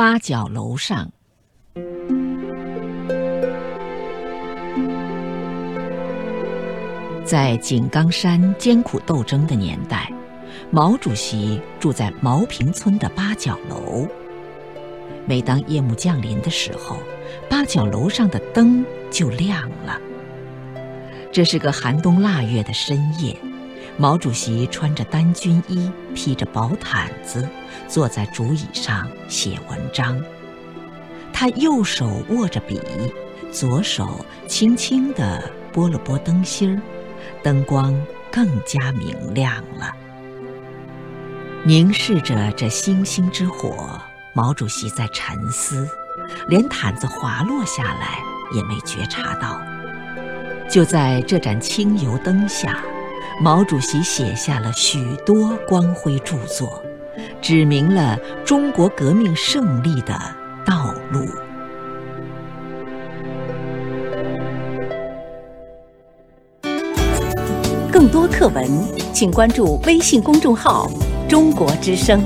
八角楼上，在井冈山艰苦斗争的年代，毛主席住在毛坪村的八角楼。每当夜幕降临的时候，八角楼上的灯就亮了。这是个寒冬腊月的深夜，毛主席穿着单军衣，披着薄毯子，坐在竹椅上写文章。他右手握着笔，左手轻轻地拨了拨灯芯儿，灯光更加明亮了。凝视着这星星之火，毛主席在沉思，连毯子滑落下来也没觉察到。就在这盏清油灯下，毛主席写下了许多光辉著作，指明了中国革命胜利的道路。更多课文，请关注微信公众号“中国之声”。